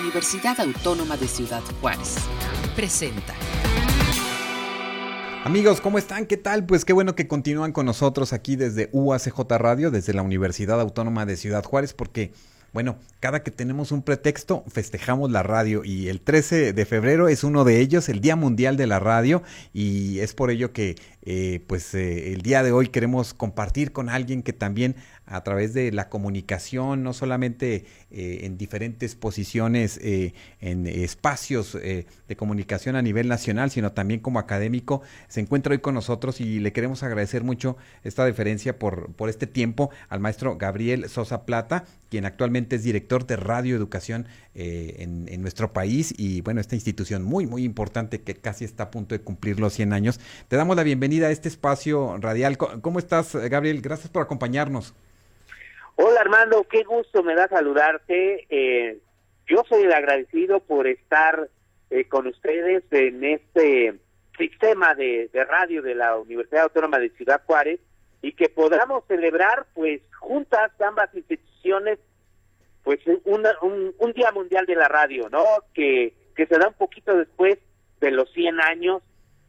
Universidad Autónoma de Ciudad Juárez. Presenta. Amigos, ¿cómo están? ¿Qué tal? Pues qué bueno que continúan con nosotros aquí desde UACJ Radio, desde la Universidad Autónoma de Ciudad Juárez, porque bueno, cada que tenemos un pretexto, festejamos la radio y el 13 de febrero es uno de ellos, el Día Mundial de la Radio, y es por ello que eh, pues eh, el día de hoy queremos compartir con alguien que también a través de la comunicación, no solamente eh, en diferentes posiciones, en espacios de comunicación a nivel nacional, sino también como académico, se encuentra hoy con nosotros y le queremos agradecer mucho esta deferencia por, por este tiempo al maestro Gabriel Sosa Plata, quien actualmente es director de Radio Educación eh, en, nuestro país y bueno, esta institución muy, muy importante que casi está a punto de cumplir los 100 años. Te damos la bienvenida a este espacio radial. ¿Cómo estás, Gabriel? Gracias por acompañarnos. Hola, Armando, qué gusto me da saludarte. Eh, yo soy agradecido por estar eh, con ustedes en este sistema de, radio de la Universidad Autónoma de Ciudad Juárez y que podamos celebrar pues juntas ambas instituciones pues un, un, Día Mundial de la Radio, ¿no? Que, que se da un poquito después de los 100 años,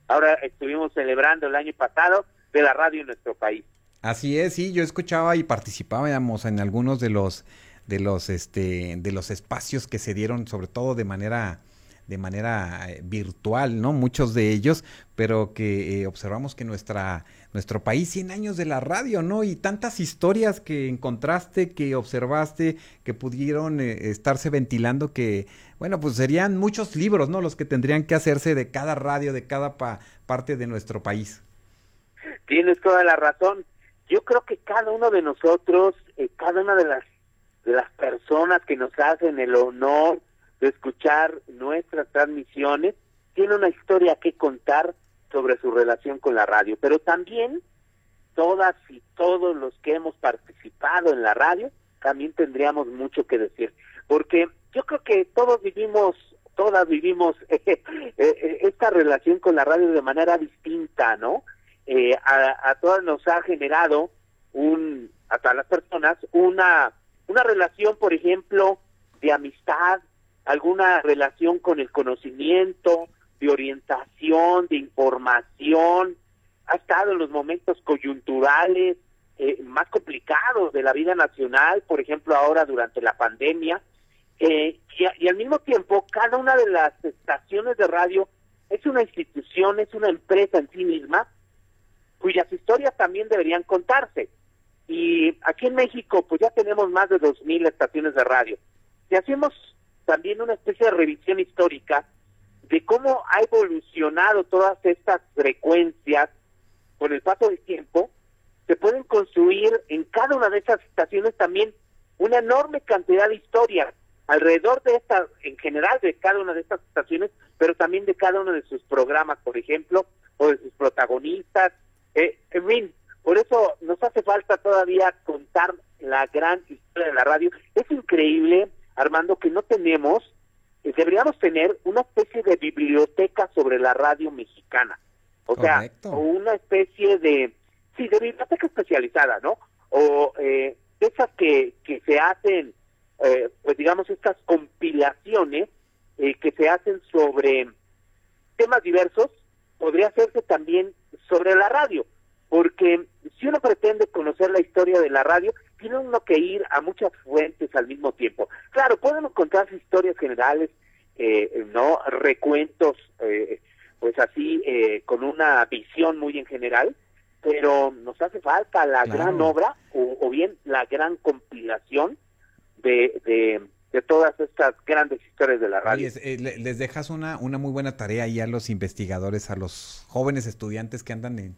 ahora estuvimos celebrando el año pasado, de la radio en nuestro país. Así es, sí, yo escuchaba y participábamos en algunos de los de los este de los espacios que se dieron sobre todo de manera de manera eh, virtual, ¿no? Muchos de ellos, pero que eh, observamos que nuestra, nuestro país, 100 años de la radio, ¿no? Y tantas historias que encontraste, que observaste, que pudieron eh, estarse ventilando, que, bueno, pues serían muchos libros, ¿no? Los que tendrían que hacerse de cada radio, de cada parte de nuestro país. Tienes toda la razón. Yo creo que cada uno de nosotros, cada una de las, de las personas que nos hacen el honor, de escuchar nuestras transmisiones, tiene una historia que contar sobre su relación con la radio, pero también todas y todos los que hemos participado en la radio, también tendríamos mucho que decir, porque yo creo que todos vivimos, todas vivimos eh, eh, esta relación con la radio de manera distinta, ¿no? Eh, a, a todas nos ha generado un, a todas las personas, una, una relación, por ejemplo, de amistad, alguna relación con el conocimiento, de orientación, de información, ha estado en los momentos coyunturales eh, más complicados de la vida nacional, por ejemplo ahora durante la pandemia, eh, y, al mismo tiempo cada una de las estaciones de radio es una institución, es una empresa en sí misma, cuyas historias también deberían contarse. Y aquí en México pues ya tenemos más de 2.000 estaciones de radio. Si hacemos también una especie de revisión histórica de cómo ha evolucionado todas estas frecuencias con el paso del tiempo, se pueden construir en cada una de esas estaciones también una enorme cantidad de historias alrededor de estas, en general de cada una de estas estaciones, pero también de cada uno de sus programas, por ejemplo, o de sus protagonistas. Eh, en fin, por eso nos hace falta todavía contar la gran historia de la radio. Es increíble Armando, que no tenemos, deberíamos tener una especie de biblioteca sobre la radio mexicana. O sea, o una especie de, sí, de biblioteca especializada, ¿no? O eh, esas que, que se hacen, eh, pues digamos, estas compilaciones eh, que se hacen sobre temas diversos, podría hacerse también sobre la radio, porque si uno pretende conocer la historia de la radio, tiene uno que ir a muchas fuentes al mismo tiempo. Claro, podemos contar historias generales, eh, no recuentos, eh, pues así, eh, con una visión muy en general, pero nos hace falta la gran obra o, bien la gran compilación de, de, todas estas grandes historias de la radio. les dejas una, una muy buena tarea ahí a los investigadores, a los jóvenes estudiantes que andan en,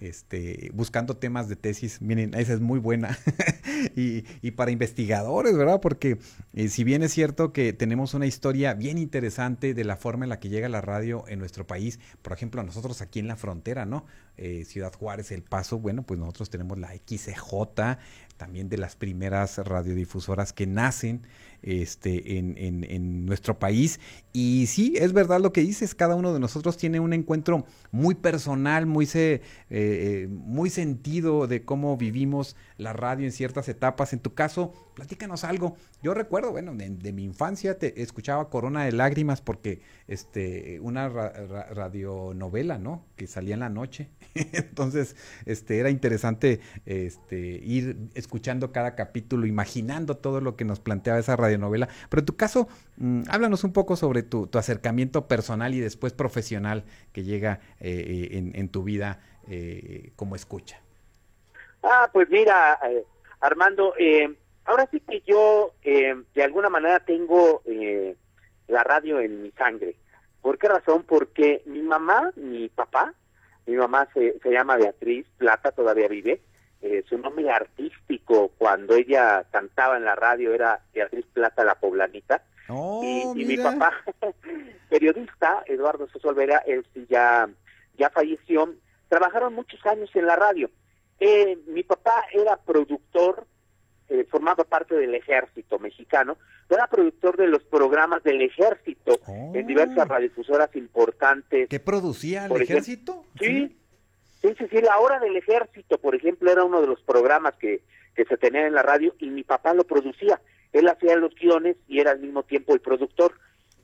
este, buscando temas de tesis. Miren, esa es muy buena. y, y, para investigadores, ¿verdad? Porque eh, si bien es cierto que tenemos una historia bien interesante de la forma en la que llega la radio en nuestro país, por ejemplo, nosotros aquí en la frontera, ¿no? Eh, Ciudad Juárez, El Paso, bueno, pues nosotros tenemos la XCJ, también de las primeras radiodifusoras que nacen este, en, en, nuestro país. Y sí, es verdad lo que dices, cada uno de nosotros tiene un encuentro muy personal, muy, se, eh, eh, muy sentido de cómo vivimos la radio en ciertas etapas. En tu caso, platícanos algo. Yo recuerdo, bueno, de, mi infancia te escuchaba Corona de Lágrimas porque este, una radionovela, ¿no? Que salía en la noche. Entonces, este, era interesante este, ir escuchando cada capítulo, imaginando todo lo que nos planteaba esa radio novela, Pero en tu caso, mm, háblanos un poco sobre tu, acercamiento personal y después profesional que llega eh, eh, en, tu vida eh, como escucha. Ah, pues mira, Armando, ahora sí que yo de alguna manera tengo la radio en mi sangre. ¿Por qué razón? Porque mi mamá, mi papá, mi mamá se, se llama Beatriz Plata, todavía vive, eh, su nombre artístico cuando ella cantaba en la radio era Beatriz Plata la Poblanita. Oh, y, mi papá, periodista, Eduardo Sosa él sí ya, ya falleció, trabajaron muchos años en la radio. Eh, mi papá era productor, eh, formaba parte del ejército mexicano, era productor de los programas del ejército en diversas oh. radiodifusoras importantes. ¿Qué producía el ejército? sí, Sí, sí, sí, la hora del ejército, por ejemplo, era uno de los programas que, que se tenían en la radio y mi papá lo producía. Él hacía los guiones y era al mismo tiempo el productor.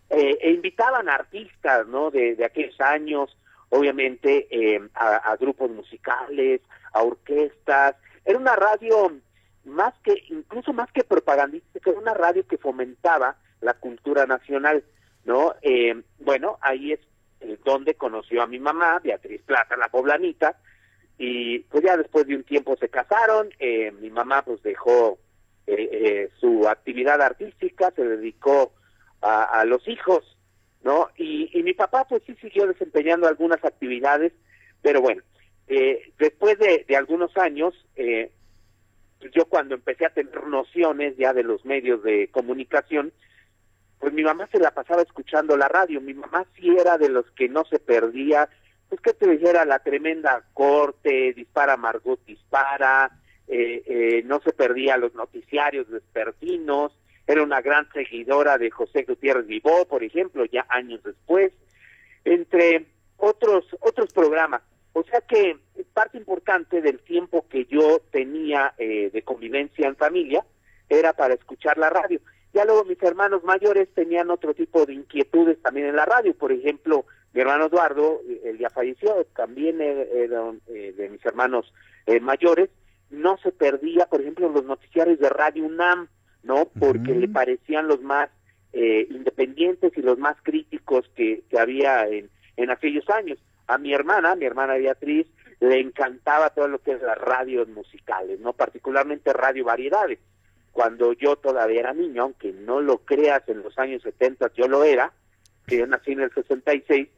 Eh, e invitaban a artistas, ¿no? De, de aquellos años, obviamente, eh, a, grupos musicales, a orquestas. Era una radio más que, incluso más que propagandística, era una radio que fomentaba la cultura nacional, ¿no? Eh, bueno, ahí es eh, donde conoció a mi mamá, Beatriz Plata, la poblanita, y pues ya después de un tiempo se casaron, eh, mi mamá pues dejó eh, su actividad artística, se dedicó a, los hijos, ¿no? Y, mi papá pues sí siguió desempeñando algunas actividades, pero bueno, después de, algunos años, yo cuando empecé a tener nociones ya de los medios de comunicación, pues mi mamá se la pasaba escuchando la radio, mi mamá sí era de los que no se perdía, pues que te dijera la tremenda corte, dispara Margot, dispara, eh, eh, no se perdía los noticiarios vespertinos, era una gran seguidora de José Gutiérrez Vivó, por ejemplo, ya años después, entre otros, otros programas. O sea que parte importante del tiempo que yo tenía eh, de convivencia en familia era para escuchar la radio. Ya luego mis hermanos mayores tenían otro tipo de inquietudes también en la radio. Por ejemplo, mi hermano Eduardo, eh, él ya falleció, también era eh, de mis hermanos eh, mayores, no se perdía, por ejemplo, los noticiarios de Radio UNAM, ¿no? Porque le parecían los más independientes y los más críticos que, que había en, en aquellos años. A mi hermana, mi hermana Beatriz, le encantaba todo lo que es las radios musicales, ¿no? Particularmente radio variedades cuando yo todavía era niño, aunque no lo creas, en los años 70 yo lo era, que yo nací en el 66,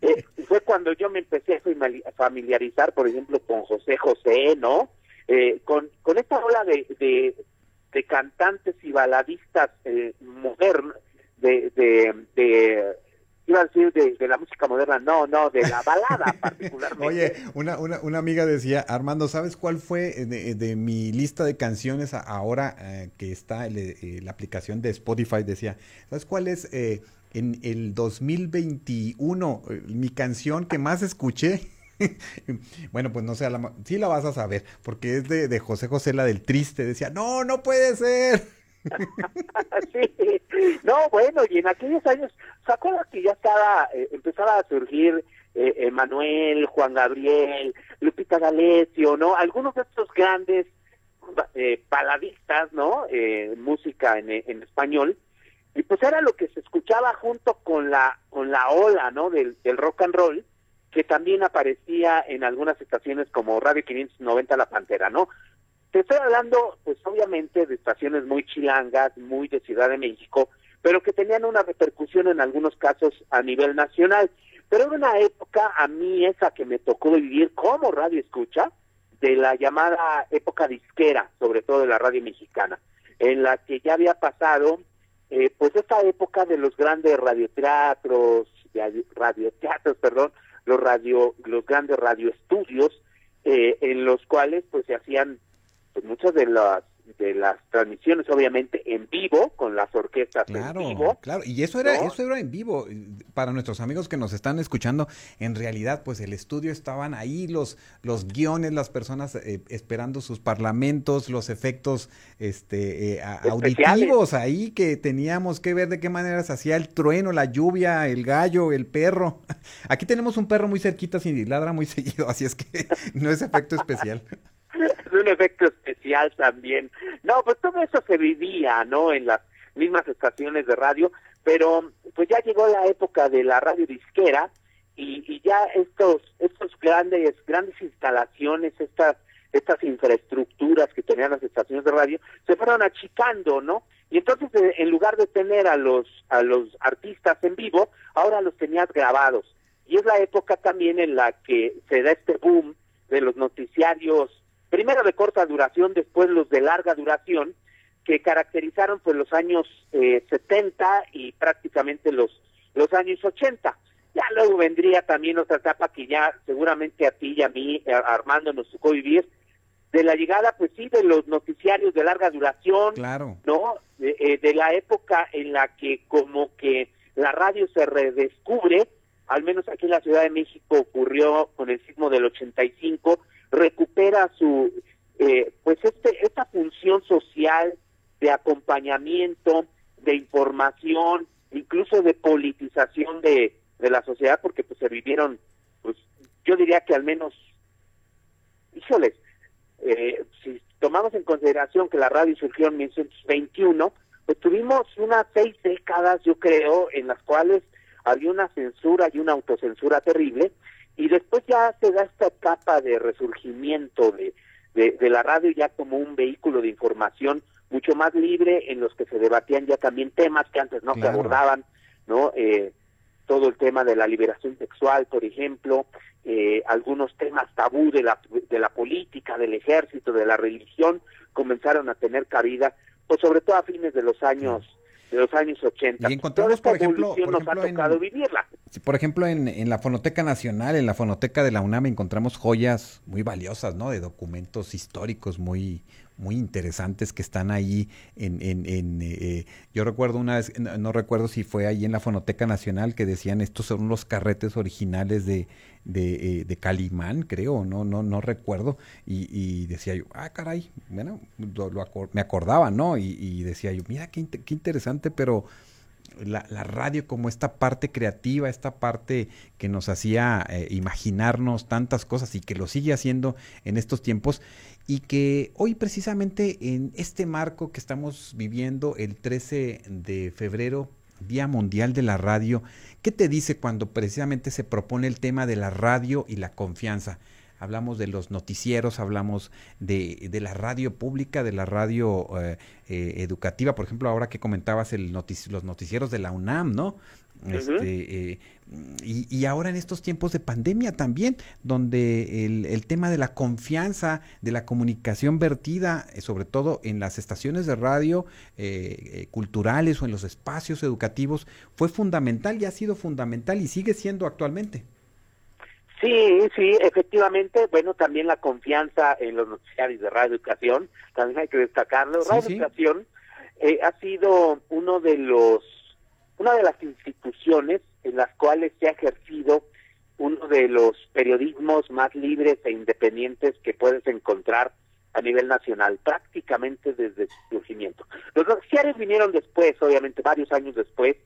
eh, fue cuando yo me empecé a familiarizar, por ejemplo, con José José, ¿no? Eh, con, con esta ola de, de, de cantantes y baladistas eh, modernos, de, de, de iba a decir de, la música moderna, no, no, de la balada particularmente. Oye, una, una, una, amiga decía, Armando, ¿sabes cuál fue de, mi lista de canciones ahora eh, que está eh, la aplicación de Spotify? Decía, ¿sabes cuál es eh, en el 2021 mi canción que más escuché? bueno, pues no sé, la, sí la vas a saber, porque es de, de José José, la del triste. Decía, no, no puede ser. sí, no, bueno, y en aquellos años, ¿se acuerdan que ya estaba, eh, empezaba a surgir eh, Juan Gabriel, Lupita D'Alessio, ¿no? Algunos de estos grandes eh, baladistas, ¿no? Eh, música en, en español, y pues era lo que se escuchaba junto con la con la ola, ¿no? Del, del rock and roll, que también aparecía en algunas estaciones como Radio 590 La Pantera, ¿no? Te estoy hablando, pues obviamente, de estaciones muy chilangas, muy de Ciudad de México, pero que tenían una repercusión en algunos casos a nivel nacional. Pero era una época, a mí esa que me tocó vivir como radio escucha, de la llamada época disquera, sobre todo de la radio mexicana, en la que ya había pasado, eh, pues esta época de los grandes radioteatros, radioteatros, perdón, los radio, los grandes radioestudios, eh, en los cuales pues se hacían pues muchas de las de las transmisiones obviamente en vivo con las orquestas claro, en vivo. Claro, y eso era eso era en vivo para nuestros amigos que nos están escuchando. En realidad, pues el estudio estaban ahí los los guiones, las personas eh, esperando sus parlamentos, los efectos este eh, auditivos ahí que teníamos que ver de qué manera se hacía el trueno, la lluvia, el gallo, el perro. Aquí tenemos un perro muy cerquita sin ladra muy seguido, así es que no es efecto especial. es un efecto también. No, pues todo eso se vivía, ¿no? En las mismas estaciones de radio, pero pues ya llegó la época de la radio disquera y, y ya estos estos grandes grandes instalaciones, estas estas infraestructuras que tenían las estaciones de radio se fueron achicando, ¿no? Y entonces eh, en lugar de tener a los a los artistas en vivo, ahora los tenías grabados. Y es la época también en la que se da este boom de los noticiarios primero de corta duración, después los de larga duración, que caracterizaron pues los años eh, 70 y prácticamente los, los años 80. Ya luego vendría también otra etapa que ya seguramente a ti y a mí, eh, Armando, nos tocó vivir, de la llegada, pues sí, de los noticiarios de larga duración, claro. ¿no? De, eh, de la época en la que como que la radio se redescubre, al menos aquí en la Ciudad de México ocurrió con el sismo del 85, recupera su eh, pues este esta función social de acompañamiento de información incluso de politización de, la sociedad porque pues se vivieron pues yo diría que al menos híjoles eh, si tomamos en consideración que la radio surgió en 1921 pues tuvimos unas seis décadas yo creo en las cuales había una censura y una autocensura terrible y después ya se da esta etapa de resurgimiento de, de, la radio ya como un vehículo de información mucho más libre en los que se debatían ya también temas que antes no se abordaban, ¿no? Eh, todo el tema de la liberación sexual, por ejemplo, eh, algunos temas tabú de la, de la política, del ejército, de la religión, comenzaron a tener cabida, pues sobre todo a fines de los años de los años 80. Y encontramos, por ejemplo, por nos ha tocado en, vivirla. Por ejemplo, en, en, la Fonoteca Nacional, en la Fonoteca de la UNAM, encontramos joyas muy valiosas, ¿no? De documentos históricos muy, muy interesantes que están ahí en, en, en eh, yo recuerdo una vez, no, recuerdo si fue ahí en la Fonoteca Nacional que decían estos son los carretes originales de, de, eh, de Calimán, creo, no, no, no recuerdo, y, y decía yo, ah, caray, bueno, me acordaba, ¿no? Y, y, decía yo, mira qué, qué interesante, pero la, la, radio como esta parte creativa, esta parte que nos hacía eh, imaginarnos tantas cosas y que lo sigue haciendo en estos tiempos y que hoy precisamente en este marco que estamos viviendo el 13 de febrero, Día Mundial de la Radio, ¿qué te dice cuando precisamente se propone el tema de la radio y la confianza? hablamos de los noticieros, hablamos de, de la radio pública, de la radio eh, eh, educativa, por ejemplo, ahora que comentabas el los noticieros de la UNAM, ¿no? Este, eh, y, y, ahora en estos tiempos de pandemia también, donde el, el tema de la confianza, de la comunicación vertida, sobre todo en las estaciones de radio culturales o en los espacios educativos, fue fundamental y ha sido fundamental y sigue siendo actualmente. Sí, sí, efectivamente, bueno, también la confianza en los noticiarios de Radio Educación, también hay que destacarlo. Radio Educación eh, ha sido uno de los, una de las instituciones en las cuales se ha ejercido uno de los periodismos más libres e independientes que puedes encontrar a nivel nacional, prácticamente desde su surgimiento. Los noticiarios vinieron después, obviamente, varios años después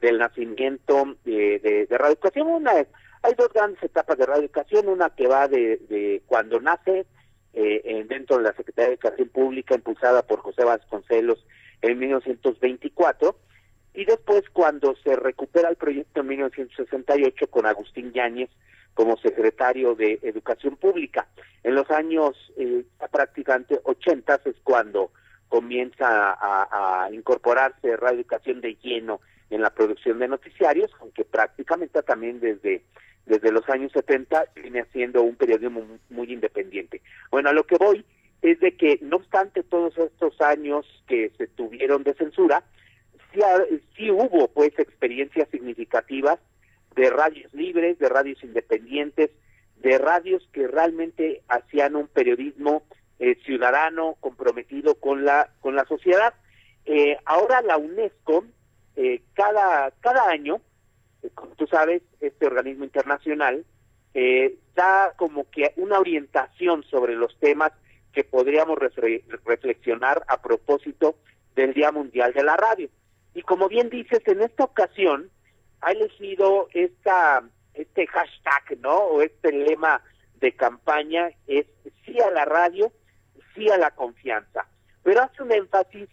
del nacimiento de, de, Radio Educación, una hay dos grandes etapas de radioeducación, una que va de, de cuando nace eh, dentro de la Secretaría de Educación Pública, impulsada por José Vasconcelos en 1924, y después cuando se recupera el proyecto en 1968 con Agustín Yáñez como secretario de Educación Pública. En los años eh, prácticamente 80 es cuando comienza a, a incorporarse radioeducación de lleno en la producción de noticiarios, aunque prácticamente también desde desde los años 70 viene haciendo un periodismo muy, independiente. Bueno, a lo que voy es de que no obstante todos estos años que se tuvieron de censura, sí, hubo pues experiencias significativas de radios libres, de radios independientes, de radios que realmente hacían un periodismo eh, ciudadano comprometido con la con la sociedad. Eh, ahora la UNESCO eh, cada cada año, como tú sabes, este organismo internacional da como que una orientación sobre los temas que podríamos reflexionar a propósito del Día Mundial de la Radio. Y como bien dices, en esta ocasión ha elegido esta este hashtag, ¿no? O este lema de campaña es sí a la radio, sí a la confianza. Pero hace un énfasis,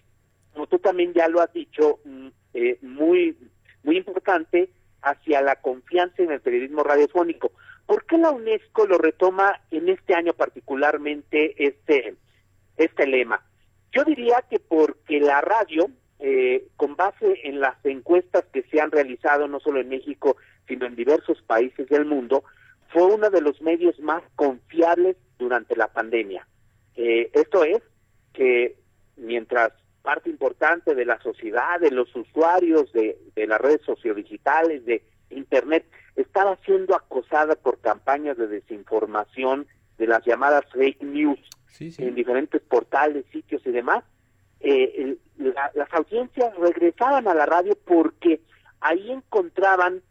como tú también ya lo has dicho, mm, eh, muy, muy importante hacia la confianza en el periodismo radiofónico. ¿Por qué la UNESCO lo retoma en este año particularmente este, este lema? Yo diría que porque la radio, eh, con base en las encuestas que se han realizado no solo en México, sino en diversos países del mundo, fue uno de los medios más confiables durante la pandemia. Eh, esto es que mientras parte importante de la sociedad, de los usuarios de, las redes sociodigitales, de Internet, estaba siendo acosada por campañas de desinformación, de las llamadas fake news, en diferentes portales, sitios y demás, eh, las audiencias regresaban a la radio porque ahí encontraban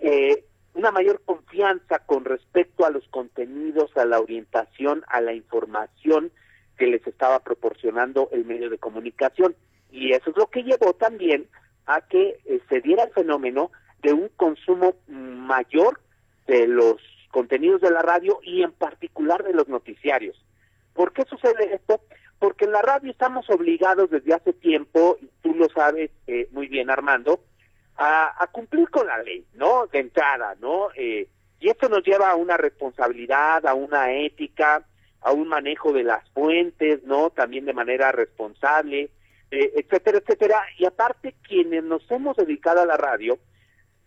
eh, una mayor confianza con respecto a los contenidos, a la orientación, a la información que les estaba proporcionando el medio de comunicación. Y eso es lo que llevó también a que eh, se diera el fenómeno de un consumo mayor de los contenidos de la radio y en particular de los noticiarios. ¿Por qué sucede esto? Porque en la radio estamos obligados desde hace tiempo, y tú lo sabes eh, muy bien Armando, a, cumplir con la ley, ¿no? De entrada, ¿no? Eh, y esto nos lleva a una responsabilidad, a una ética, a un manejo de las fuentes, ¿no? También de manera responsable, eh, etcétera, etcétera. Y aparte, quienes nos hemos dedicado a la radio,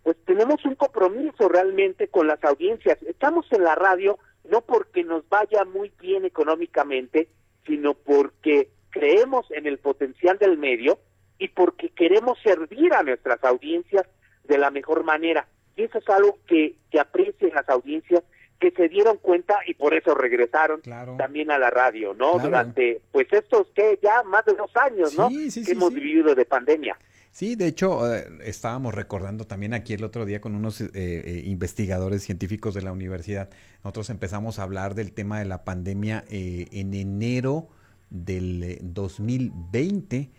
pues tenemos un compromiso realmente con las audiencias. Estamos en la radio no porque nos vaya muy bien económicamente, sino porque creemos en el potencial del medio y porque queremos servir a nuestras audiencias de la mejor manera. Y eso es algo que, que aprecian las audiencias que se dieron cuenta y por eso regresaron también a la radio, ¿no? Durante, pues estos que ya más de dos años, ¿no? que hemos vivido de pandemia. Sí, de hecho, eh, estábamos recordando también aquí el otro día con unos eh, eh, investigadores científicos de la universidad. Nosotros empezamos a hablar del tema de la pandemia en enero del 2020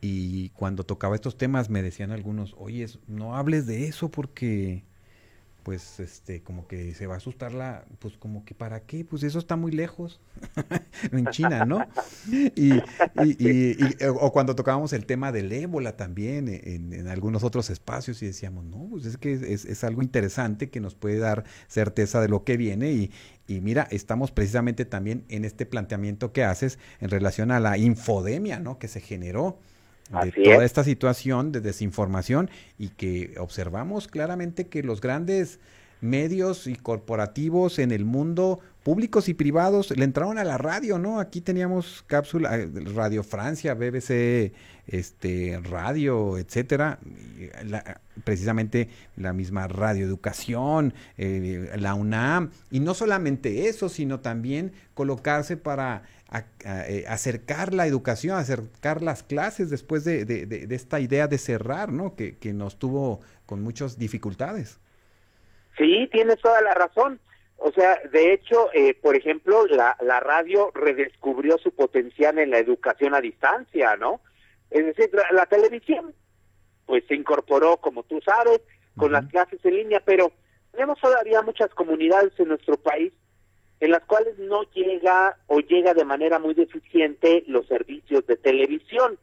y cuando tocaba estos temas me decían algunos, oye, no hables de eso porque pues este como que se va a asustar la pues como que para qué pues eso está muy lejos en China no y, o cuando tocábamos el tema del ébola también en, algunos otros espacios y decíamos no pues es que es, es, algo interesante que nos puede dar certeza de lo que viene y, y mira estamos precisamente también en este planteamiento que haces en relación a la infodemia no que se generó de toda esta situación de desinformación y que observamos claramente que los grandes medios y corporativos en el mundo, públicos y privados, le entraron a la radio, ¿no? Aquí teníamos cápsula, eh, Radio Francia, BBC, este, radio, etcétera, precisamente la misma radioeducación, eh, la UNAM, y no solamente eso, sino también colocarse para eh, acercar la educación, acercar las clases después de, esta idea de cerrar, ¿no? Que nos tuvo con muchas dificultades. Sí, tienes toda la razón. O sea, de hecho, eh, por ejemplo, la, la radio redescubrió su potencial en la educación a distancia, ¿no? Es decir, la, televisión, pues se incorporó, como tú sabes, con las clases en línea, pero tenemos todavía muchas comunidades en nuestro país en las cuales no llega o llega de manera muy deficiente los servicios de televisión.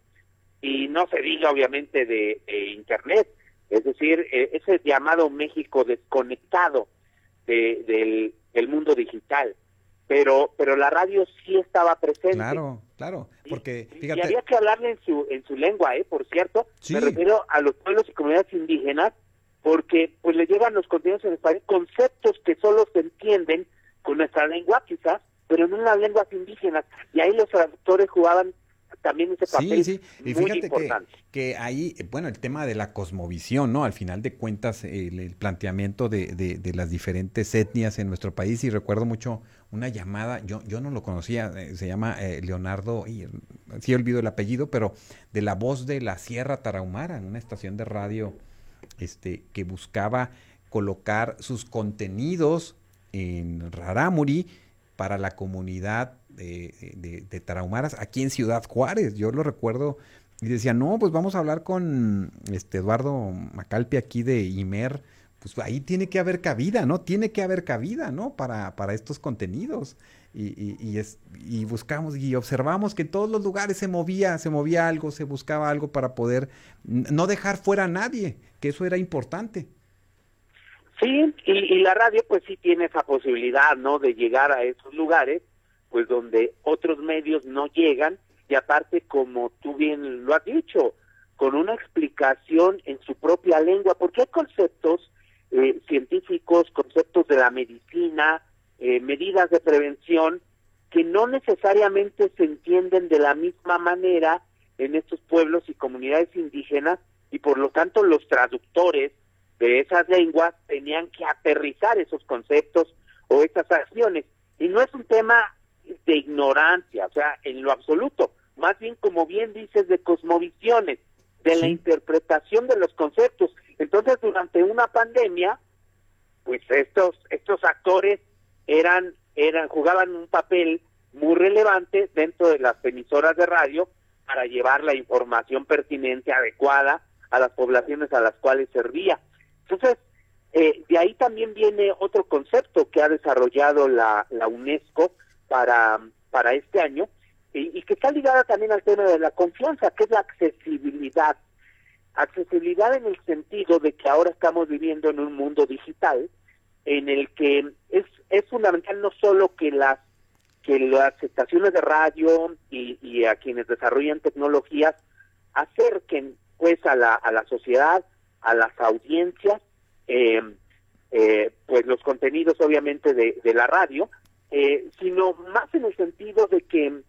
Y no se diga obviamente de, internet, es decir, eh, ese llamado México desconectado del, mundo digital. Pero, pero la radio sí estaba presente. Claro, claro, porque y, había que hablarle en su en su lengua, eh, por cierto. Me refiero a los pueblos y comunidades indígenas, porque pues le llevan los contenidos en español conceptos que solo se entienden con nuestra lengua quizás, pero no en las lenguas indígenas. Y ahí los traductores jugaban también ese papel sí, sí. Y muy fíjate importante. Que, que, ahí, bueno, el tema de la cosmovisión, ¿no? Al final de cuentas, el, el planteamiento de, de, de, las diferentes etnias en nuestro país, y recuerdo mucho una llamada, yo, yo no lo conocía, eh, se llama eh, Leonardo, y, sí olvido el apellido, pero de la voz de la Sierra Tarahumara, en una estación de radio este, que buscaba colocar sus contenidos en Rarámuri para la comunidad de, de, de, Tarahumaras aquí en Ciudad Juárez. Yo lo recuerdo y decía, no, pues vamos a hablar con este Eduardo Macalpi aquí de Imer. Pues ahí tiene que haber cabida, ¿no? Tiene que haber cabida, ¿no? Para, para estos contenidos. Y, y, y, es, y buscamos y observamos que en todos los lugares se movía, se movía algo, se buscaba algo para poder no dejar fuera a nadie, que eso era importante. Sí, y, y, la radio pues sí tiene esa posibilidad, ¿no? De llegar a esos lugares, pues donde otros medios no llegan y aparte, como tú bien lo has dicho, con una explicación en su propia lengua, porque hay conceptos eh, científicos, conceptos de la medicina, eh, medidas de prevención que no necesariamente se entienden de la misma manera en estos pueblos y comunidades indígenas y por lo tanto los traductores de esas lenguas tenían que aterrizar esos conceptos o esas acciones. Y no es un tema de ignorancia, o sea, en lo absoluto, más bien como bien dices, de cosmovisiones, de sí. la interpretación de los conceptos. Entonces, durante una pandemia, pues estos, estos actores eran, eran, jugaban un papel muy relevante dentro de las emisoras de radio para llevar la información pertinente, adecuada a las poblaciones a las cuales servía. Entonces, eh, de ahí también viene otro concepto que ha desarrollado la, la UNESCO para, para este año y, que está ligada también al tema de la confianza, que es la accesibilidad. Accesibilidad en el sentido de que ahora estamos viviendo en un mundo digital en el que es, es fundamental no solo que las que las estaciones de radio y, y a quienes desarrollan tecnologías acerquen pues a la, a la sociedad a las audiencias, eh, eh, pues los contenidos obviamente de, de la radio, eh, sino más en el sentido de que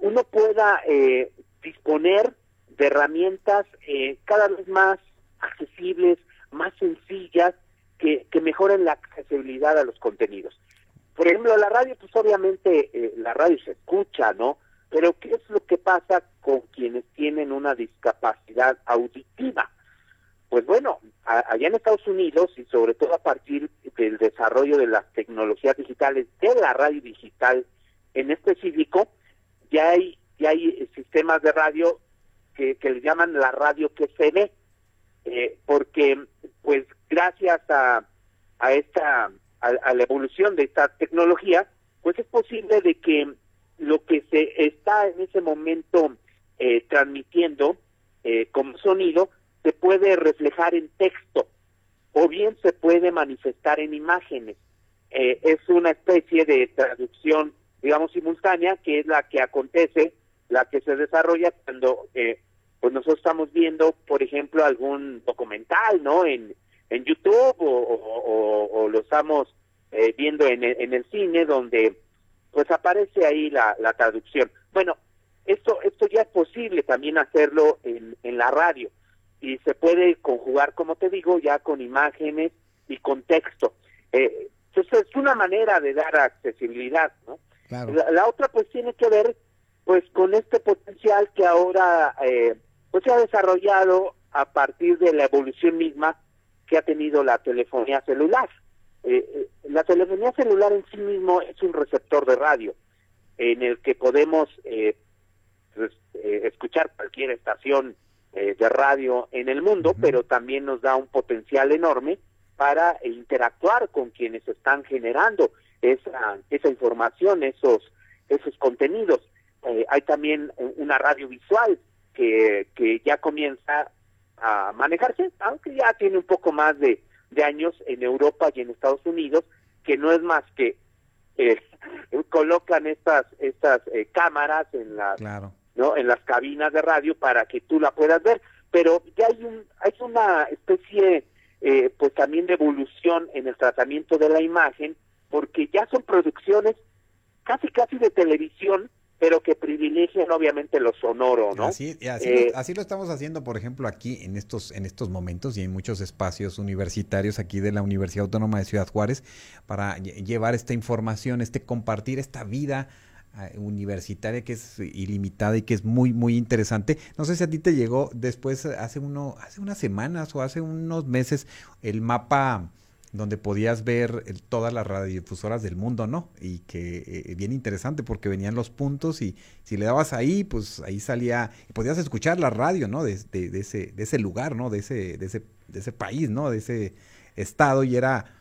uno pueda eh, disponer de herramientas eh, cada vez más accesibles, más sencillas, que, que mejoren la accesibilidad a los contenidos. Por ejemplo, la radio, pues obviamente eh, la radio se escucha, ¿no? Pero ¿qué es lo que pasa con quienes tienen una discapacidad auditiva? Pues bueno, allá en Estados Unidos y sobre todo a partir del desarrollo de las tecnologías digitales, de la radio digital en específico, ya hay, ya hay sistemas de radio que, que le llaman la radio que se ve, eh, porque pues gracias a, a esta a, a, la evolución de esta tecnología, pues es posible de que lo que se está en ese momento eh, transmitiendo eh, como sonido se puede reflejar en texto o bien se puede manifestar en imágenes. Eh, es una especie de traducción, digamos, simultánea, que es la que acontece, la que se desarrolla cuando eh, pues nosotros estamos viendo, por ejemplo, algún documental, ¿no? En, en YouTube o, lo estamos eh, viendo en el, en el cine, donde pues aparece ahí la, la traducción. Bueno, esto, esto ya es posible también hacerlo en, en la radio y se puede conjugar, como te digo, ya con imágenes y con texto. Eh, entonces es una manera de dar accesibilidad, ¿no? Claro. La, la, otra pues tiene que ver pues con este potencial que ahora eh, pues se ha desarrollado a partir de la evolución misma que ha tenido la telefonía celular. Eh, eh, la telefonía celular en sí mismo es un receptor de radio en el que podemos eh, pues, escuchar cualquier estación de radio en el mundo, uh -huh. pero también nos da un potencial enorme para interactuar con quienes están generando esa, esa información, esos, esos contenidos. hay también una radio visual que, que ya comienza a manejarse, aunque ya tiene un poco más de, de años en Europa y en Estados Unidos, que no es más que eh, colocan estas estas eh, cámaras en las claro. No en las cabinas de radio para que tú la puedas ver, pero ya hay un hay una especie eh, pues también de evolución en el tratamiento de la imagen, porque ya son producciones casi casi de televisión pero que privilegian obviamente lo sonoro, ¿no? Así, eh, así, lo, estamos haciendo, por ejemplo, aquí en estos, en estos momentos y en muchos espacios universitarios aquí de la Universidad Autónoma de Ciudad Juárez para llevar esta información, este compartir esta vida universitaria que es ilimitada y que es muy muy interesante. No sé si a ti te llegó después hace uno hace unas semanas o hace unos meses el mapa donde podías ver todas las radiodifusoras del mundo, ¿no? Y que eh, bien interesante porque venían los puntos y si le dabas ahí, pues ahí salía, y podías escuchar la radio, ¿no? De, de, ese, de ese lugar, ¿no? De ese, de, ese, de ese país, ¿no? De ese estado y era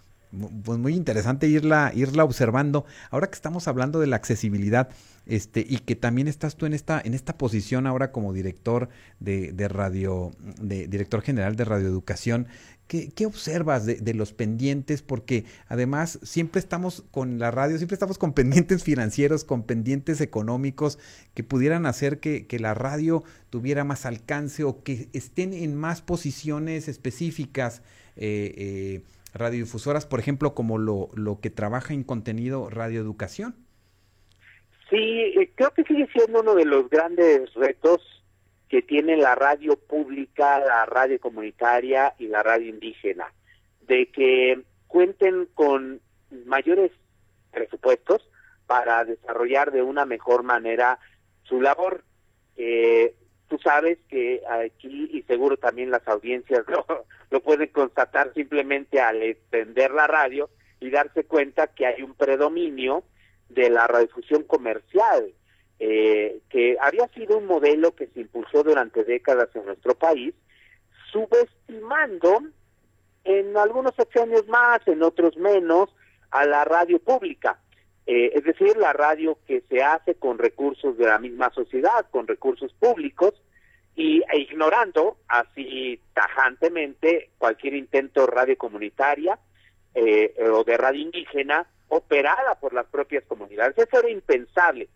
pues muy interesante irla, irla observando. Ahora que estamos hablando de la accesibilidad, este, y que también estás tú en esta, en esta posición ahora como director de, de radio, de director general de radioeducación, ¿Qué, observas de, los pendientes? Porque además siempre estamos con la radio, siempre estamos con pendientes financieros, con pendientes económicos que pudieran hacer que, la radio tuviera más alcance o que estén en más posiciones específicas. Eh, eh, radiodifusoras, por ejemplo, como lo, lo que trabaja en contenido radioeducación? Sí, eh, creo que sigue siendo uno de los grandes retos que tiene la radio pública, la radio comunitaria y la radio indígena, de que cuenten con mayores presupuestos para desarrollar de una mejor manera su labor. Eh, tú sabes que aquí, y seguro también las audiencias lo, lo pueden constatar simplemente al extender la radio y darse cuenta que hay un predominio de la radiodifusión comercial eh, que había sido un modelo que se impulsó durante décadas en nuestro país, subestimando en algunos años más, en otros menos, a la radio pública. Eh, es decir, la radio que se hace con recursos de la misma sociedad, con recursos públicos, y e ignorando así tajantemente cualquier intento de radio comunitaria eh, o de radio indígena operada por las propias comunidades. Eso era impensable.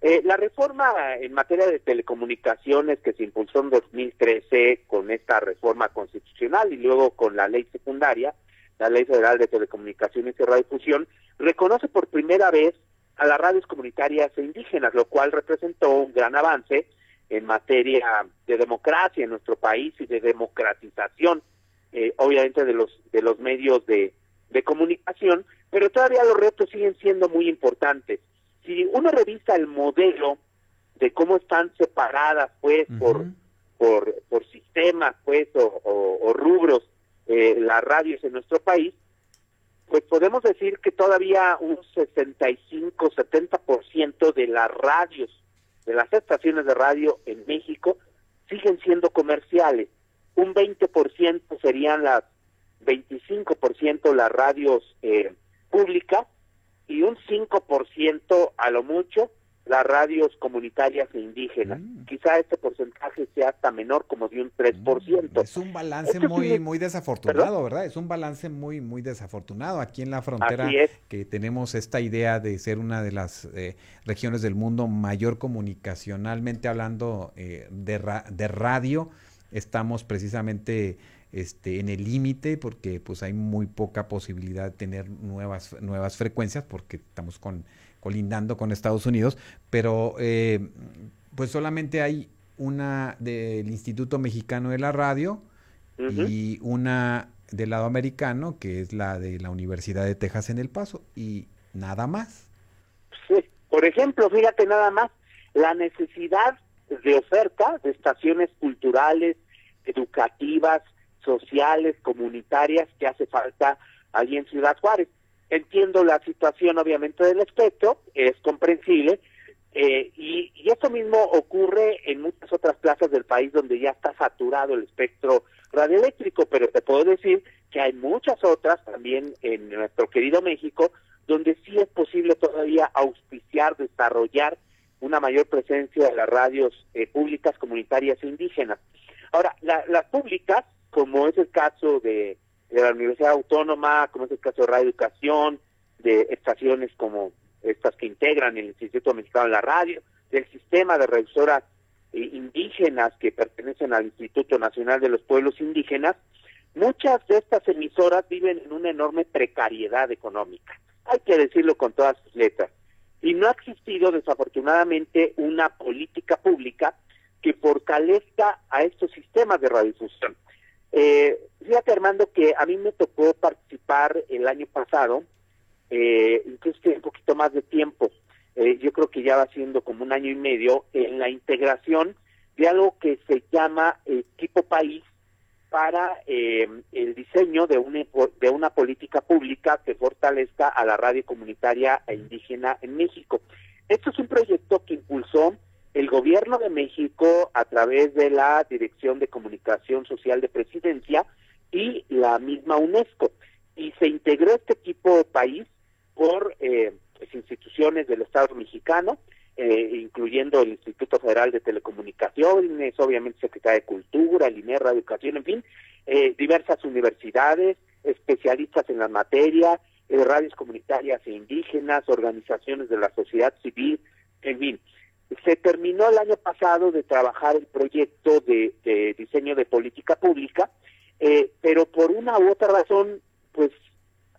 Eh, la reforma en materia de telecomunicaciones que se impulsó en 2013 con esta reforma constitucional y luego con la ley secundaria, la Ley Federal de Telecomunicaciones y Radiodifusión, reconoce por primera vez a las radios comunitarias e indígenas, lo cual representó un gran avance en materia de democracia en nuestro país y de democratización, eh, obviamente de los de los medios de, de comunicación, pero todavía los retos siguen siendo muy importantes. Si uno revisa el modelo de cómo están separadas, pues, por, por, por sistemas, pues, o, rubros eh, las radios en nuestro país, pues podemos decir que todavía un 65-70% de las radios, de las estaciones de radio en México, siguen siendo comerciales. Un 20% serían las 25% las radios eh, públicas y un 5% a lo mucho las radios comunitarias e indígenas. Mm. Quizá este porcentaje sea hasta menor, como de un 3%. Mm, es un balance muy muy desafortunado, ¿verdad? Es un balance muy muy desafortunado aquí en la frontera que tenemos esta idea de ser una de las eh, regiones del mundo mayor comunicacionalmente hablando eh, de, de radio. Estamos precisamente este, en el límite porque pues hay muy poca posibilidad de tener nuevas, nuevas frecuencias porque estamos con, colindando con Estados Unidos, pero eh, pues solamente hay una del Instituto Mexicano de la Radio y una del lado americano que es la de la Universidad de Texas en El Paso y nada más. Sí, por ejemplo, fíjate nada más, la necesidad de oferta de estaciones culturales, educativas, sociales, comunitarias que hace falta allí en Ciudad Juárez. Entiendo la situación obviamente del espectro, es comprensible, eh, y, y esto mismo ocurre en muchas otras plazas del país donde ya está saturado el espectro radioeléctrico, pero te puedo decir que hay muchas otras también en nuestro querido México donde sí es posible todavía auspiciar, desarrollar una mayor presencia de las radios eh, públicas, comunitarias e indígenas. Ahora, las públicas como es el caso de, la Universidad Autónoma, como es el caso de Radio Educación, de estaciones como estas que integran el Instituto Mexicano de la Radio, del sistema de revisoras eh, indígenas que pertenecen al Instituto Nacional de los Pueblos Indígenas, muchas de estas emisoras viven en una enorme precariedad económica. Hay que decirlo con todas sus letras. y no ha existido desafortunadamente una política pública que fortalezca a estos sistemas de radiodifusión. Eh, fíjate Armando que a mí me tocó participar el año pasado, eh, incluso un poquito más de tiempo, eh, yo creo que ya va siendo como un año y medio, en la integración de algo que se llama Equipo País para eh, el diseño de una, de una política pública que fortalezca a la radio comunitaria e indígena en México. Esto es un proyecto que impulsó el gobierno de México a través de la Dirección de Comunicación Social de Presidencia y la misma UNESCO. Y se integró este equipo país por eh, pues, instituciones del Estado mexicano, eh, incluyendo el Instituto Federal de Telecomunicaciones, obviamente Secretaría de Cultura, el INER, Radio Educación, en fin, eh, diversas universidades, especialistas en la materia, eh, radios comunitarias e indígenas, organizaciones de la sociedad civil, en fin. Se terminó el año pasado de trabajar el proyecto de, de diseño de política pública, pero por una u otra razón, pues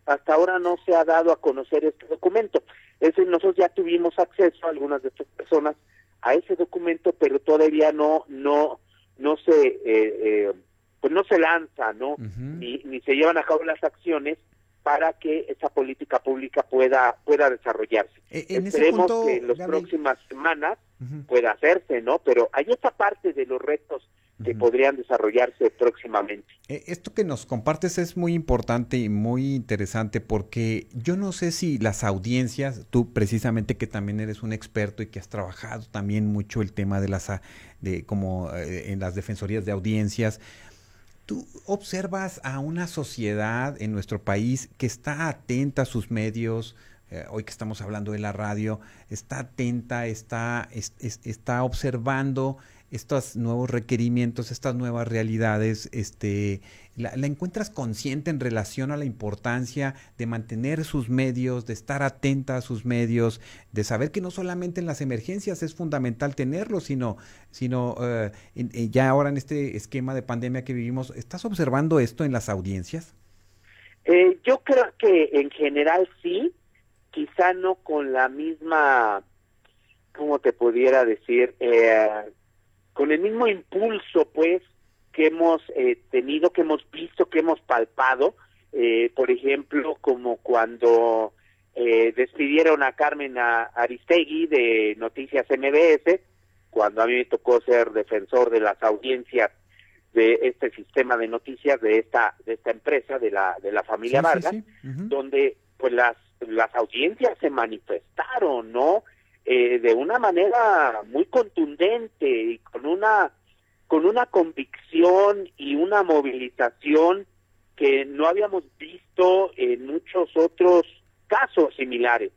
hasta ahora no se ha dado a conocer este documento. Es decir, nosotros ya tuvimos acceso a algunas de estas personas a ese documento, pero todavía no no no se eh, eh, pues no se lanza, ¿no? ni, ni se llevan a cabo las acciones para que esa política pública pueda pueda desarrollarse. E, Esperemos que en las próximas semanas pueda hacerse, ¿no? Pero hay esta parte de los retos que podrían desarrollarse próximamente. E, esto que nos compartes es muy importante y muy interesante porque yo no sé si las audiencias, tú precisamente que también eres un experto y que has trabajado también mucho el tema de las de como eh, en las defensorías de audiencias, tú observas a una sociedad en nuestro país que está atenta a sus medios, eh, hoy que estamos hablando de la radio, está atenta, está, está observando estos nuevos requerimientos, estas nuevas realidades, este, la, encuentras consciente en relación a la importancia de mantener sus medios, de estar atenta a sus medios, de saber que no solamente en las emergencias es fundamental tenerlos, sino, sino eh, ya ahora en este esquema de pandemia que vivimos, ¿estás observando esto en las audiencias? Eh, yo creo que en general sí, quizá no con la misma, ¿cómo te pudiera decir? Eh, con el mismo impulso, pues, que hemos eh, tenido, que hemos visto, que hemos palpado, eh, por ejemplo, como cuando eh, despidieron a Carmen Aristegui de Noticias MBS, cuando a mí me tocó ser defensor de las audiencias de este sistema de noticias de esta de esta empresa de la de la familia Vargas, donde pues las las audiencias se manifestaron, ¿no? Eh, de una manera muy contundente y con una con una convicción y una movilización que no habíamos visto en muchos otros casos similares.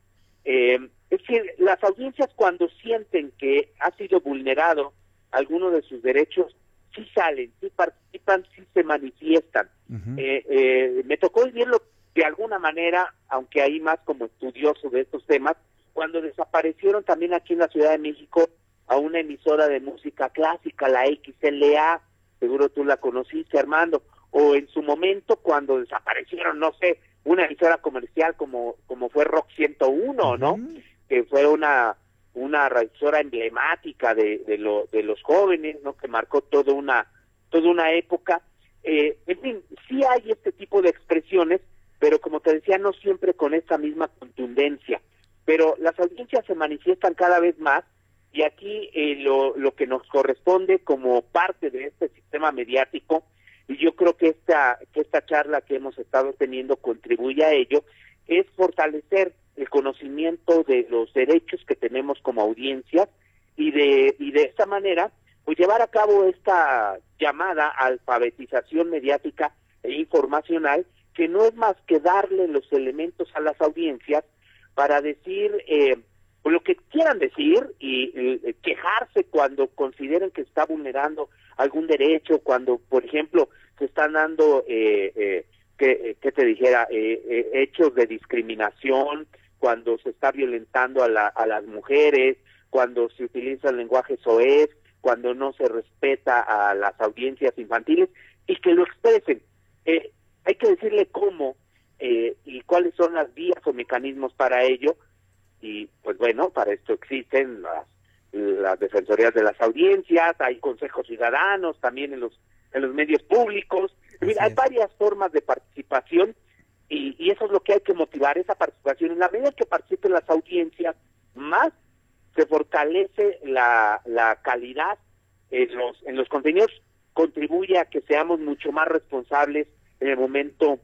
Eh, es decir, las audiencias cuando sienten que ha sido vulnerado alguno de sus derechos, sí salen, sí participan, sí se manifiestan. Eh, eh, me tocó vivirlo de alguna manera, aunque ahí más como estudioso de estos temas, cuando desaparecieron también aquí en la Ciudad de México a una emisora de música clásica, la XLA, seguro tú la conociste, Armando, o en su momento cuando desaparecieron, no sé, una emisora comercial como como fue Rock 101, ¿no? Que fue una una emisora emblemática de, de, lo, de los jóvenes, ¿no? Que marcó toda una toda una época. Eh, en fin, sí hay este tipo de expresiones, pero como te decía, no siempre con esta misma contundencia pero las audiencias se manifiestan cada vez más y aquí eh, lo, lo que nos corresponde como parte de este sistema mediático, y yo creo que esta, que esta charla que hemos estado teniendo contribuye a ello, es fortalecer el conocimiento de los derechos que tenemos como audiencias y de, y de esta manera, pues llevar a cabo esta llamada alfabetización mediática e informacional, que no es más que darle los elementos a las audiencias para decir eh, lo que quieran decir y eh, quejarse cuando consideren que está vulnerando algún derecho, cuando, por ejemplo, se están dando, eh, eh que, te dijera, hechos de discriminación, cuando se está violentando a, la, a las mujeres, cuando se utiliza el lenguaje soez, cuando no se respeta a las audiencias infantiles, y que lo expresen. hay que decirle cómo eh, y cuáles son las vías o mecanismos para ello. Y pues bueno, para esto existen las, las defensorías de las audiencias, hay consejos ciudadanos también en los, en los medios públicos, hay varias formas de participación y, y, eso es lo que hay que motivar, esa participación. En la medida que participen las audiencias, más se fortalece la, la calidad en los, en los contenidos, contribuye a que seamos mucho más responsables en el momento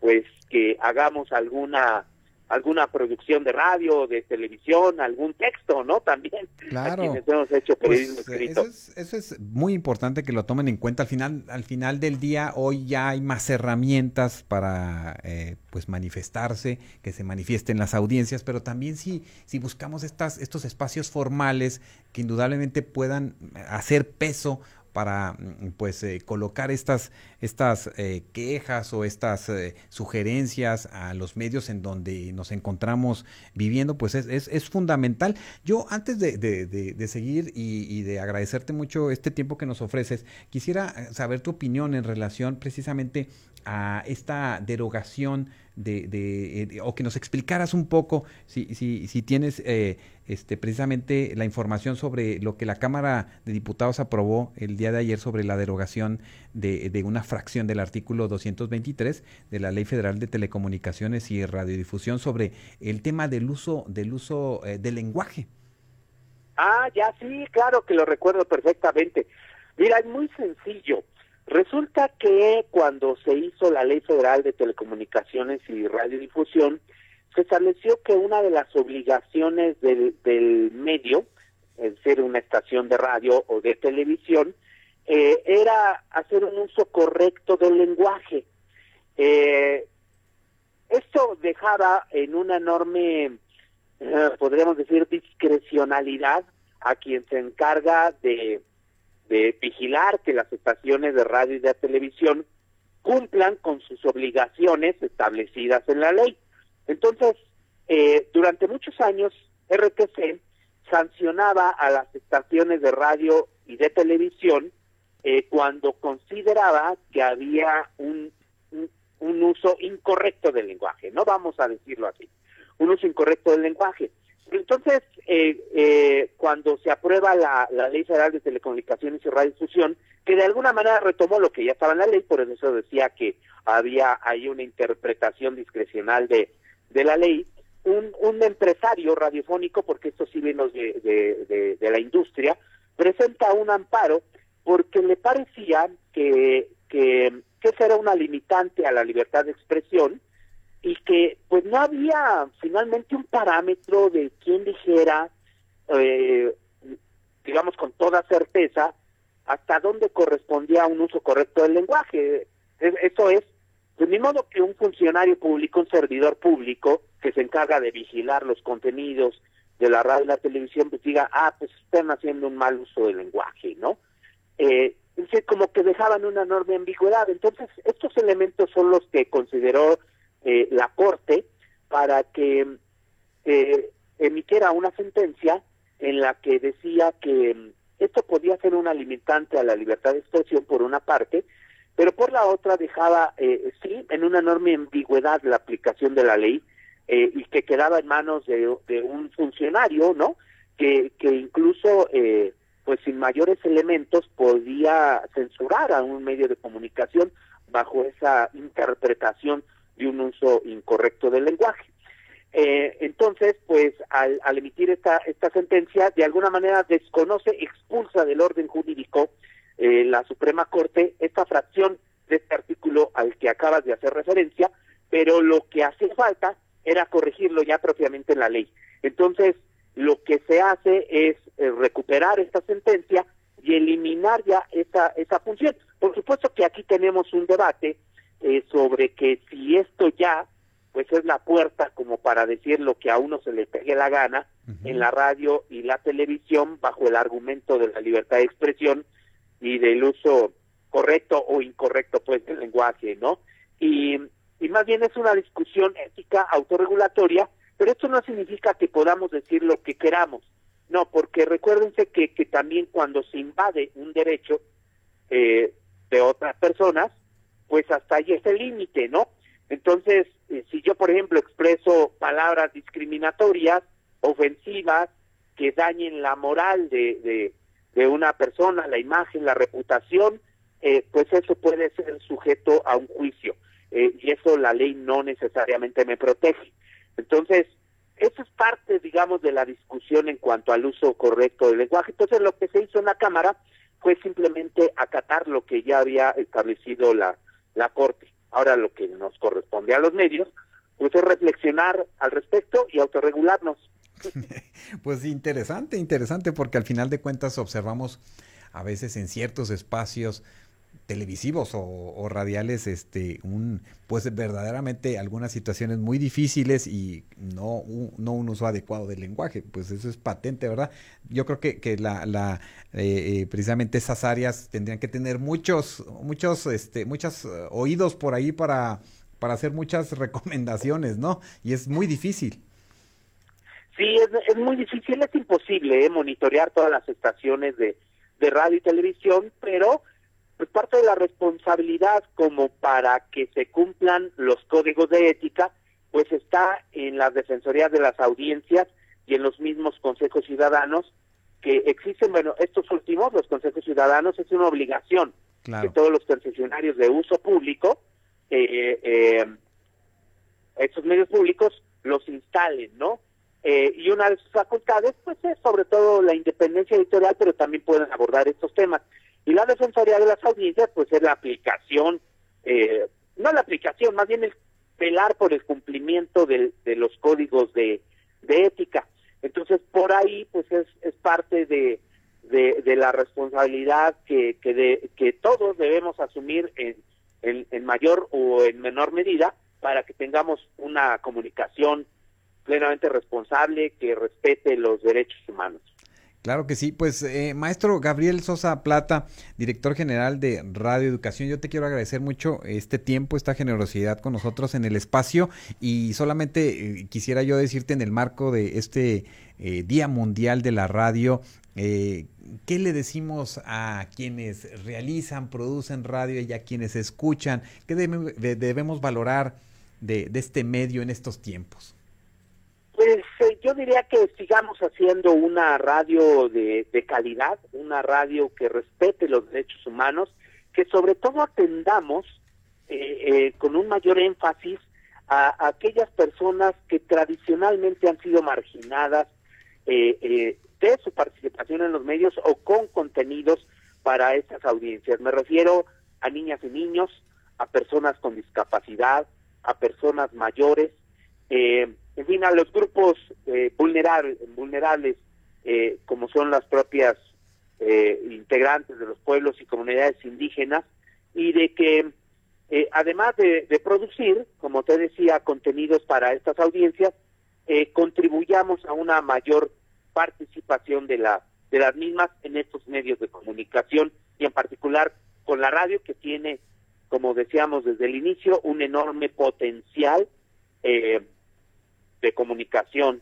pues que hagamos alguna alguna producción de radio, de televisión, algún texto, ¿no? También. Claro. hemos hecho periodismo pues, escrito. Eso es, eso es, muy importante que lo tomen en cuenta. Al final, al final del día, hoy ya hay más herramientas para, eh, pues, manifestarse, que se manifiesten las audiencias, pero también si, si buscamos estas, estos espacios formales que indudablemente puedan hacer peso para mm, pues eh, colocar estas estas eh, quejas o estas eh, sugerencias a los medios en donde nos encontramos viviendo pues es, es, fundamental. Yo antes de, de, seguir y, y, de agradecerte mucho este tiempo que nos ofreces quisiera saber tu opinión en relación precisamente a esta derogación de, de, o que nos explicaras un poco si, si, si tienes eh, este, precisamente la información sobre lo que la Cámara de Diputados aprobó el día de ayer sobre la derogación de, de una fracción del artículo 223 de la Ley Federal de Telecomunicaciones y Radiodifusión sobre el tema del uso del uso eh, del lenguaje. Ah, ya sí, claro que lo recuerdo perfectamente. Mira, es muy sencillo. Resulta que cuando se hizo la Ley Federal de Telecomunicaciones y Radiodifusión, se estableció que una de las obligaciones del, del medio, es ser una estación de radio o de televisión, eh, era hacer un uso correcto del lenguaje. Eh, esto dejaba en una enorme, eh, podríamos decir, discrecionalidad a quien se encarga de de vigilar que las estaciones de radio y de televisión cumplan con sus obligaciones establecidas en la ley. Entonces, eh, durante muchos años, RTC sancionaba a las estaciones de radio y de televisión eh, cuando consideraba que había un, un, uso incorrecto del lenguaje, no vamos a decirlo así, un uso incorrecto del lenguaje. Entonces, eh, eh, cuando se aprueba la, Ley Federal de Telecomunicaciones y Radiodifusión, que de alguna manera retomó lo que ya estaba en la ley, por eso decía que había ahí una interpretación discrecional de, de la ley, un, un empresario radiofónico, porque esto sí viene de, de, la industria, presenta un amparo porque le parecía que, que, que eso era una limitante a la libertad de expresión, y que pues no había finalmente un parámetro de quien dijera, eh, digamos con toda certeza, hasta dónde correspondía un uso correcto del lenguaje. Eso es, de mi modo que un funcionario público, un servidor público que se encarga de vigilar los contenidos de la radio y la televisión, pues diga, ah, pues están haciendo un mal uso del lenguaje, ¿no? Eh, como que dejaban una enorme ambigüedad. Entonces, estos elementos son los que consideró eh, la Corte para que eh, emitiera una sentencia en la que decía que mm, esto podía ser una limitante a la libertad de expresión por una parte, pero por la otra dejaba, eh, sí, en una enorme ambigüedad la aplicación de la ley eh, y que quedaba en manos de, un funcionario, ¿no? Que, que incluso, eh, pues sin mayores elementos, podía censurar a un medio de comunicación bajo esa interpretación de un uso incorrecto del lenguaje. Eh, entonces, pues al, emitir esta, esta sentencia, de alguna manera desconoce, expulsa del orden jurídico eh, la Suprema Corte esta fracción de este artículo al que acabas de hacer referencia, pero lo que hace falta era corregirlo ya propiamente en la ley. Entonces, lo que se hace es eh, recuperar esta sentencia y eliminar ya esa, esa función. Por supuesto que aquí tenemos un debate eh, sobre que si esto ya pues es la puerta como para decir lo que a uno se le pegue la gana en la radio y la televisión bajo el argumento de la libertad de expresión y del uso correcto o incorrecto pues del lenguaje, ¿no? Y, y más bien es una discusión ética autorregulatoria, pero esto no significa que podamos decir lo que queramos, no, porque recuérdense que, que también cuando se invade un derecho eh, de otras personas, pues hasta ahí es el límite, ¿no? Entonces, eh, si yo, por ejemplo, expreso palabras discriminatorias, ofensivas que dañen la moral de, de, una persona, la imagen, la reputación, eh, pues eso puede ser sujeto a un juicio. Eh, y eso la ley no necesariamente me protege. Entonces, eso es parte, digamos, de la discusión en cuanto al uso correcto del lenguaje. Entonces, lo que se hizo en la Cámara fue simplemente acatar lo que ya había establecido la, la Corte. Ahora lo que nos corresponde a los medios, pues es reflexionar al respecto y autorregularnos. pues interesante, interesante, porque al final de cuentas observamos a veces en ciertos espacios televisivos o, radiales este un pues verdaderamente algunas situaciones muy difíciles y no un, no un uso adecuado del lenguaje. Pues eso es patente verdad yo creo que, que la, la eh, eh, precisamente esas áreas tendrían que tener muchos muchos este muchos eh, oídos por ahí para para hacer muchas recomendaciones no y es muy difícil. Sí es, es muy difícil es imposible monitorear todas las estaciones de de radio y televisión pero pues parte de la responsabilidad como para que se cumplan los códigos de ética, pues está en las defensorías de las audiencias y en los mismos consejos ciudadanos que existen, bueno, estos últimos, los consejos ciudadanos, es una obligación de todos los concesionarios de uso público, eh, eh, estos medios públicos los instalen, ¿no? Eh, y una de sus facultades, pues es sobre todo la independencia editorial, pero también pueden abordar estos temas. Y la Defensoría de las Audiencias, pues es la aplicación, eh, no la aplicación, más bien el velar por el cumplimiento de, los códigos de, ética. Entonces, por ahí, pues es, es parte de, la responsabilidad que, que, que todos debemos asumir en, en mayor o en menor medida para que tengamos una comunicación plenamente responsable que respete los derechos humanos. Claro que sí, pues eh, maestro Gabriel Sosa Plata, director general de Radio Educación, yo te quiero agradecer mucho este tiempo, esta generosidad con nosotros en el espacio y solamente eh, quisiera yo decirte en el marco de este eh, Día Mundial de la Radio, ¿qué le decimos a quienes realizan, producen radio y a quienes escuchan? ¿Qué debemos valorar de este medio en estos tiempos? Eh, yo diría que sigamos haciendo una radio de, calidad, una radio que respete los derechos humanos, que sobre todo atendamos eh, eh, con un mayor énfasis a, aquellas personas que tradicionalmente han sido marginadas de su participación en los medios o con contenidos para estas audiencias. Me refiero a niñas y niños, a personas con discapacidad, a personas mayores, eh, en fin, a los grupos eh, vulnerables, eh, como son las propias eh, integrantes de los pueblos y comunidades indígenas, y de que además de, producir, como te decía, contenidos para estas audiencias, contribuyamos a una mayor participación de, la, de las mismas en estos medios de comunicación y en particular con la radio que tiene, como decíamos desde el inicio, un enorme potencial eh, de comunicación.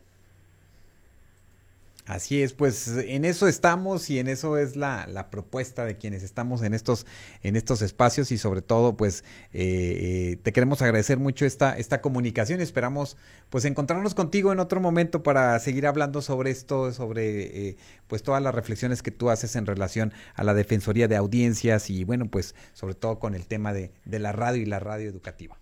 Así es, pues en eso estamos y en eso es la, la propuesta de quienes estamos en estos, en estos espacios y sobre todo pues eh, eh, te queremos agradecer mucho esta, esta comunicación. Esperamos pues encontrarnos contigo en otro momento para seguir hablando sobre esto, sobre eh, pues todas las reflexiones que tú haces en relación a la Defensoría de Audiencias y bueno pues sobre todo con el tema de, de la radio y la radio educativa.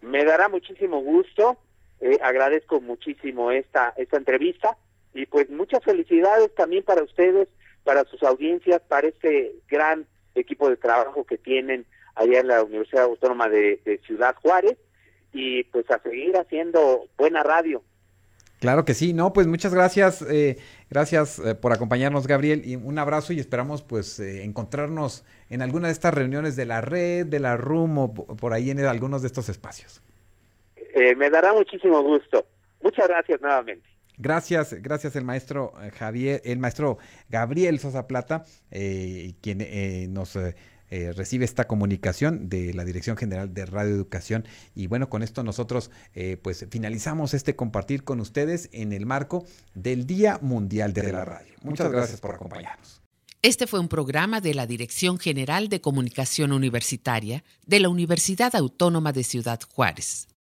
Me dará muchísimo gusto eh, agradezco muchísimo esta, esta entrevista y pues muchas felicidades también para ustedes, para sus audiencias, para este gran equipo de trabajo que tienen allá en la Universidad Autónoma de, Ciudad Juárez y pues a seguir haciendo buena radio. Claro que sí, no, pues muchas gracias, eh, gracias eh, por acompañarnos Gabriel y un abrazo y esperamos pues encontrarnos en alguna de estas reuniones de la red, de la RUM o por ahí en algunos de estos espacios. Eh, me dará muchísimo gusto. Muchas gracias nuevamente. Gracias, gracias el maestro eh, Javier, el maestro Gabriel Sosa Plata, eh, quien nos recibe esta comunicación de la Dirección General de Radio Educación. Y bueno, con esto nosotros pues finalizamos este compartir con ustedes en el marco del Día Mundial de la Radio. Muchas gracias por acompañarnos. Este fue un programa de la Dirección General de Comunicación Universitaria de la Universidad Autónoma de Ciudad Juárez.